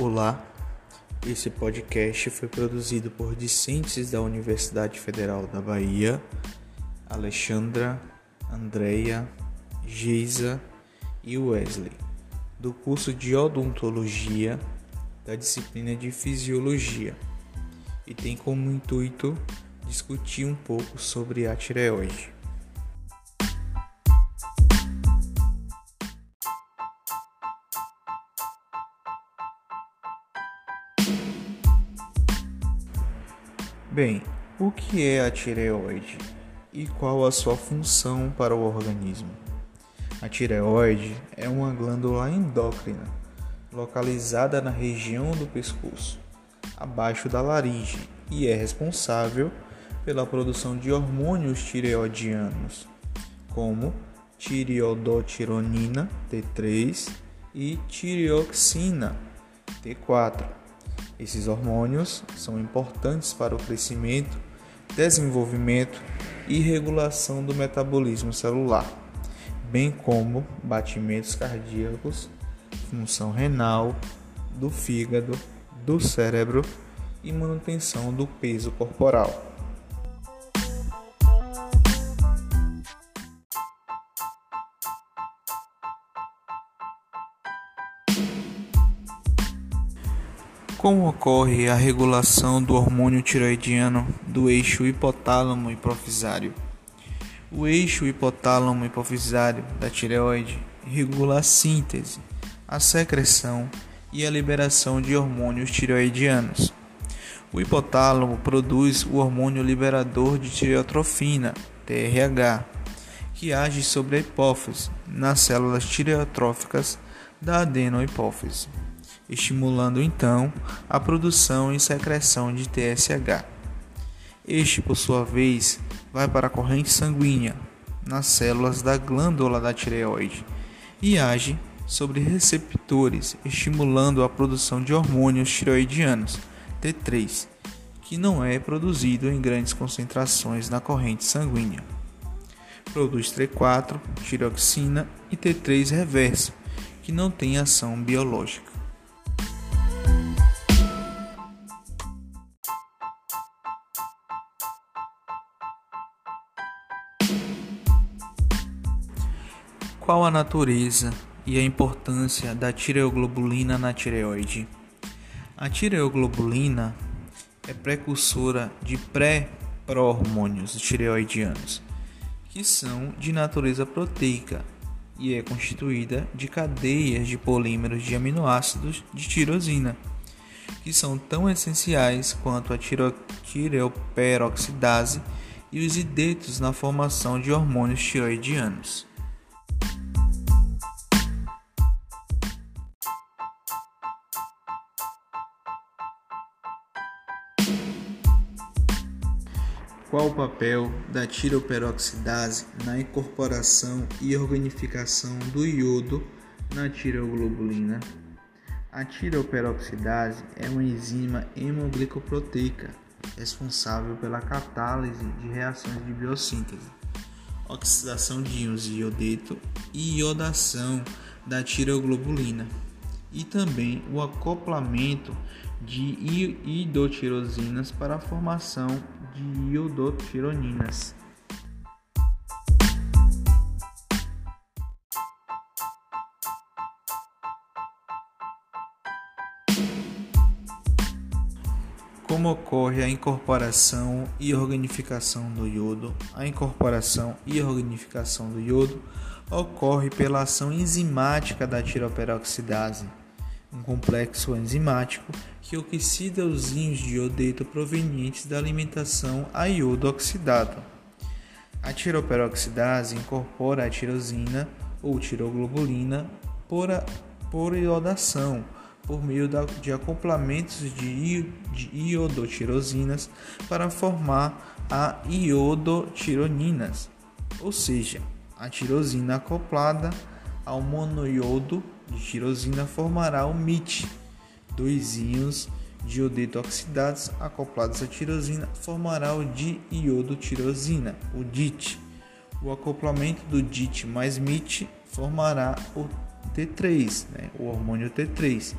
Olá, esse podcast foi produzido por discentes da Universidade Federal da Bahia, Alexandra, Andreia, Geisa e Wesley, do curso de Odontologia da disciplina de Fisiologia, e tem como intuito discutir um pouco sobre a tireoide. Bem, o que é a tireoide e qual a sua função para o organismo? A tireoide é uma glândula endócrina localizada na região do pescoço, abaixo da laringe, e é responsável pela produção de hormônios tireoidianos, como tireodotironina T3 e tireoxina T4 esses hormônios são importantes para o crescimento, desenvolvimento e regulação do metabolismo celular, bem como batimentos cardíacos, função renal, do fígado, do cérebro e manutenção do peso corporal. Como ocorre a regulação do hormônio tiroidiano do eixo hipotálamo hipofisário? O eixo hipotálamo hipofisário da tireoide regula a síntese, a secreção e a liberação de hormônios tireoidianos. O hipotálamo produz o hormônio liberador de tireotrofina, TRH, que age sobre a hipófise nas células tireotróficas da adenohipófise estimulando então a produção e secreção de TSH. Este, por sua vez, vai para a corrente sanguínea nas células da glândula da tireoide e age sobre receptores, estimulando a produção de hormônios tireoidianos, T3, que não é produzido em grandes concentrações na corrente sanguínea. Produz T4, tiroxina e T3 reverso, que não tem ação biológica. Qual a natureza e a importância da tireoglobulina na tireoide? A tireoglobulina é precursora de pré-pró-hormônios tireoidianos, que são de natureza proteica e é constituída de cadeias de polímeros de aminoácidos de tirosina, que são tão essenciais quanto a tireoperoxidase e os idetos na formação de hormônios tiroidianos. Qual o papel da tiroperoxidase na incorporação e organificação do iodo na tireoglobulina? A tiroperoxidase é uma enzima hemoglicoproteica responsável pela catálise de reações de biossíntese, oxidação de íons de iodeto e iodação da tireoglobulina, e também o acoplamento de idotirosinas para a formação de iodotironinas. Como ocorre a incorporação e organificação do iodo? A incorporação e organificação do iodo ocorre pela ação enzimática da tiroperoxidase complexo enzimático que oxida os íons de iodeto provenientes da alimentação a iodo oxidado. A tiroperoxidase incorpora a tirosina ou tiroglobulina por, por iodação, por meio de acoplamentos de, de iodotirosinas para formar a iodotironinas, ou seja, a tirosina acoplada ao monoiodo de tirosina formará o MIT. Dois íons de iodeto oxidados acoplados à tirosina formará o diiodotirosina, o DIT. O acoplamento do DIT mais MIT formará o T3, né, o hormônio T3.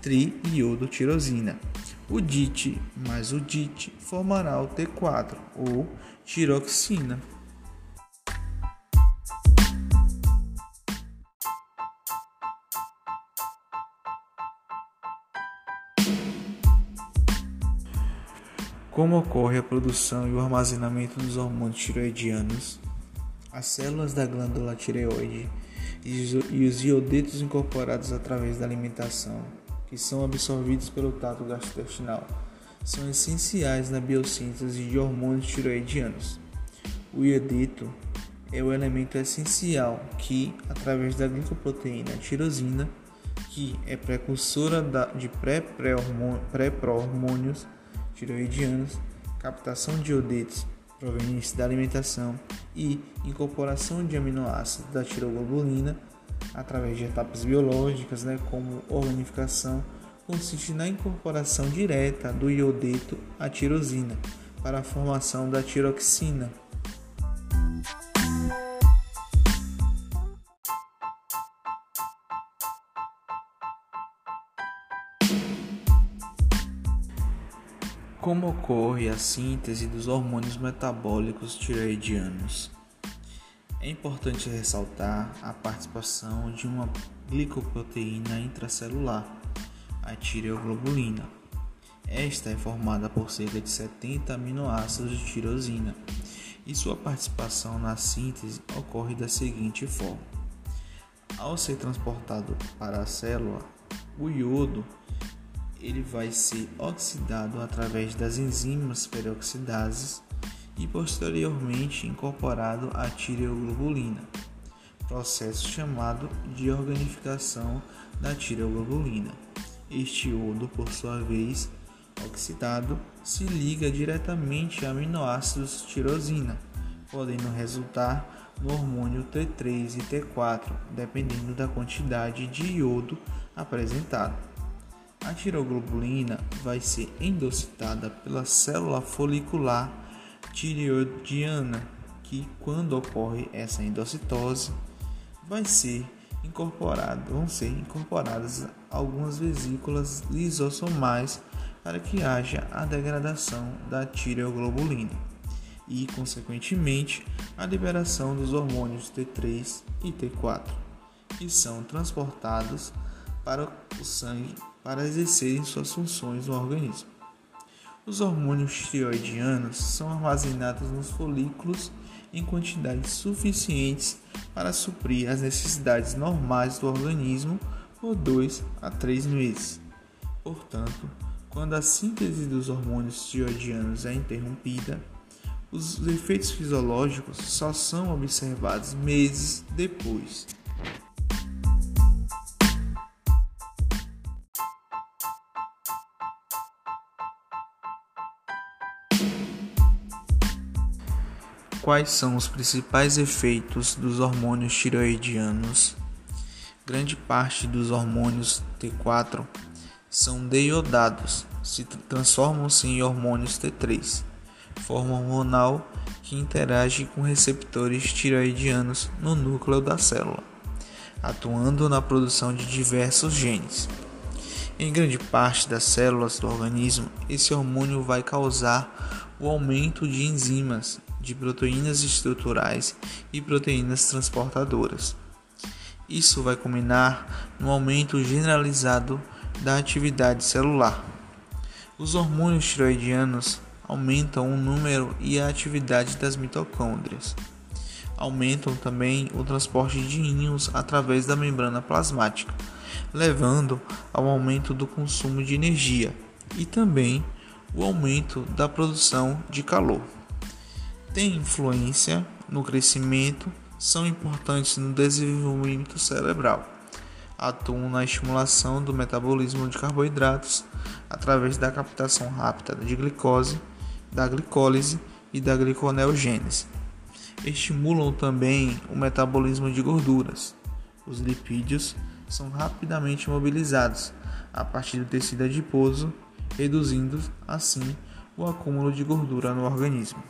triiodotirosina. O DIT mais o DIT formará o T4 ou tiroxina. Como ocorre a produção e o armazenamento dos hormônios tiroidianos? As células da glândula tireoide e os iodetos incorporados através da alimentação, que são absorvidos pelo trato gastrointestinal, são essenciais na biossíntese de hormônios tiroidianos. O iodeto é o elemento essencial que, através da glicoproteína tirosina, que é precursora de pré-hormônios, tiroidianos, captação de iodetos provenientes da alimentação e incorporação de aminoácidos da tiroglobulina através de etapas biológicas, né, como organificação, consiste na incorporação direta do iodeto à tirosina para a formação da tiroxina. Como ocorre a síntese dos hormônios metabólicos tireoidianos? É importante ressaltar a participação de uma glicoproteína intracelular, a tireoglobulina. Esta é formada por cerca de 70 aminoácidos de tirosina e sua participação na síntese ocorre da seguinte forma: ao ser transportado para a célula, o iodo ele vai ser oxidado através das enzimas peroxidases e posteriormente incorporado à tireoglobulina, processo chamado de organificação da tireoglobulina. Este iodo, por sua vez, oxidado, se liga diretamente a aminoácidos tirosina, podendo resultar no hormônio T3 e T4, dependendo da quantidade de iodo apresentado. A tiroglobulina vai ser endocitada pela célula folicular tireoidiana, que quando ocorre essa endocitose, vai ser incorporado, vão ser incorporadas algumas vesículas lisossomais para que haja a degradação da tireoglobulina e, consequentemente, a liberação dos hormônios T3 e T4, que são transportados para o sangue para exercerem suas funções no organismo. Os hormônios tiroidianos são armazenados nos folículos em quantidades suficientes para suprir as necessidades normais do organismo por 2 a 3 meses. Portanto, quando a síntese dos hormônios tiroidianos é interrompida, os efeitos fisiológicos só são observados meses depois. Quais são os principais efeitos dos hormônios tiroidianos? Grande parte dos hormônios T4 são deiodados, se transformam-se em hormônios T3, forma hormonal que interage com receptores tiroidianos no núcleo da célula, atuando na produção de diversos genes. Em grande parte das células do organismo, esse hormônio vai causar o aumento de enzimas de proteínas estruturais e proteínas transportadoras. Isso vai culminar no aumento generalizado da atividade celular. Os hormônios tiroidianos aumentam o número e a atividade das mitocôndrias. Aumentam também o transporte de íons através da membrana plasmática, levando ao aumento do consumo de energia e também o aumento da produção de calor têm influência no crescimento, são importantes no desenvolvimento cerebral. Atuam na estimulação do metabolismo de carboidratos através da captação rápida de glicose, da glicólise e da gliconeogênese. Estimulam também o metabolismo de gorduras. Os lipídios são rapidamente mobilizados a partir do tecido adiposo, reduzindo assim o acúmulo de gordura no organismo.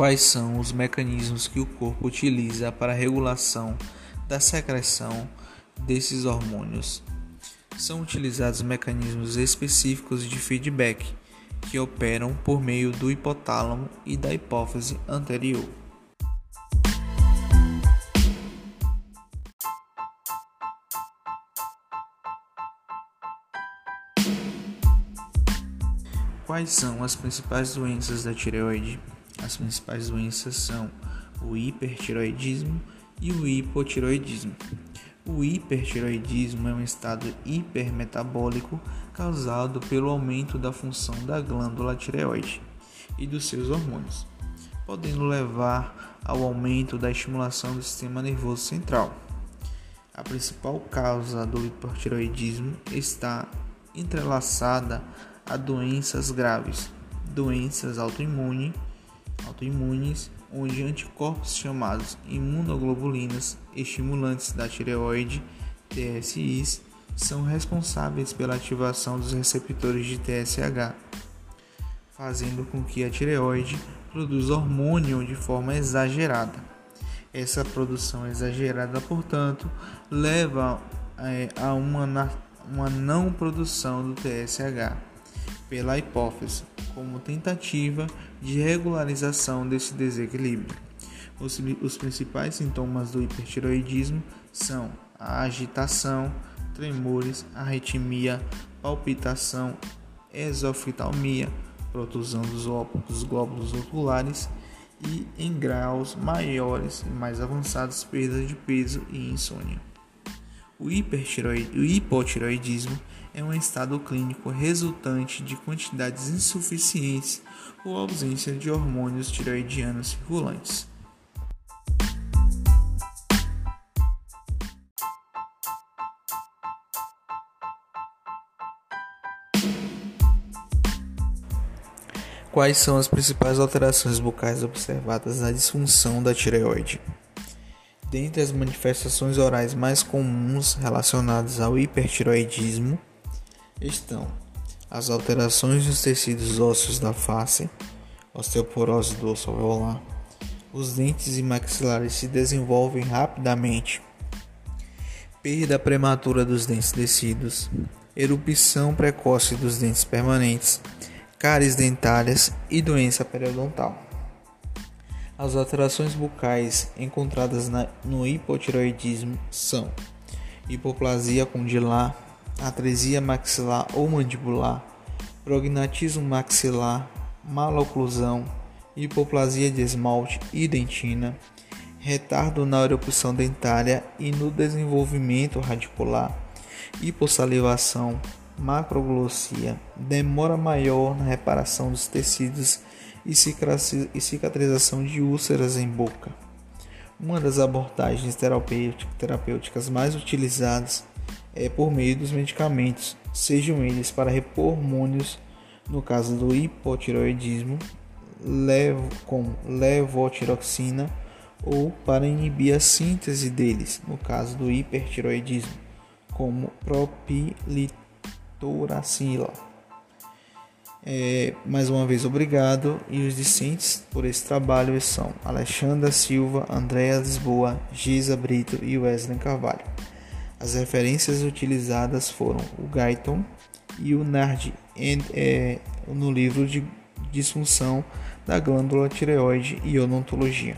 Quais são os mecanismos que o corpo utiliza para a regulação da secreção desses hormônios? São utilizados mecanismos específicos de feedback que operam por meio do hipotálamo e da hipófise anterior. Quais são as principais doenças da tireoide? As principais doenças são o hipertiroidismo e o hipotiroidismo. O hipertiroidismo é um estado hipermetabólico causado pelo aumento da função da glândula tireoide e dos seus hormônios, podendo levar ao aumento da estimulação do sistema nervoso central. A principal causa do hipertiroidismo está entrelaçada a doenças graves, doenças autoimunes, autoimunes onde anticorpos chamados imunoglobulinas estimulantes da tireoide, TSIs, são responsáveis pela ativação dos receptores de TSH, fazendo com que a tireoide produza hormônio de forma exagerada. Essa produção exagerada, portanto, leva é, a uma, uma não produção do TSH pela hipófise, como tentativa de regularização desse desequilíbrio. Os, os principais sintomas do hipertiroidismo são a agitação, tremores, arritmia, palpitação, exoftalmia, protusão dos, dos glóbulos oculares e, em graus maiores e mais avançados, perda de peso e insônia. O, o hipotiroidismo é um estado clínico resultante de quantidades insuficientes ou ausência de hormônios tiroidianos circulantes. Quais são as principais alterações bucais observadas na disfunção da tireoide? Dentre as manifestações orais mais comuns relacionadas ao hipertiroidismo estão as alterações nos tecidos ósseos da face, osteoporose do osso alveolar. Os dentes e maxilares se desenvolvem rapidamente. Perda prematura dos dentes descidos, erupção precoce dos dentes permanentes, cáries dentárias e doença periodontal. As alterações bucais encontradas na, no hipotiroidismo são hipoplasia condilar, atresia maxilar ou mandibular, prognatismo maxilar, maloclusão, hipoplasia de esmalte e dentina, retardo na erupção dentária e no desenvolvimento radicular, hipossalivação, macroglossia, demora maior na reparação dos tecidos e cicatrização de úlceras em boca. Uma das abordagens terapêuticas mais utilizadas é por meio dos medicamentos, sejam eles para repor hormônios, no caso do hipotiroidismo, levo, como levotiroxina, ou para inibir a síntese deles, no caso do hipertiroidismo, como propilitoracila. É, mais uma vez, obrigado. E os discentes por esse trabalho são Alexandra Silva, Andréa Lisboa, Giza Brito e Wesley Carvalho. As referências utilizadas foram o Guyton e o Nard é, no livro de disfunção da glândula tireoide e odontologia.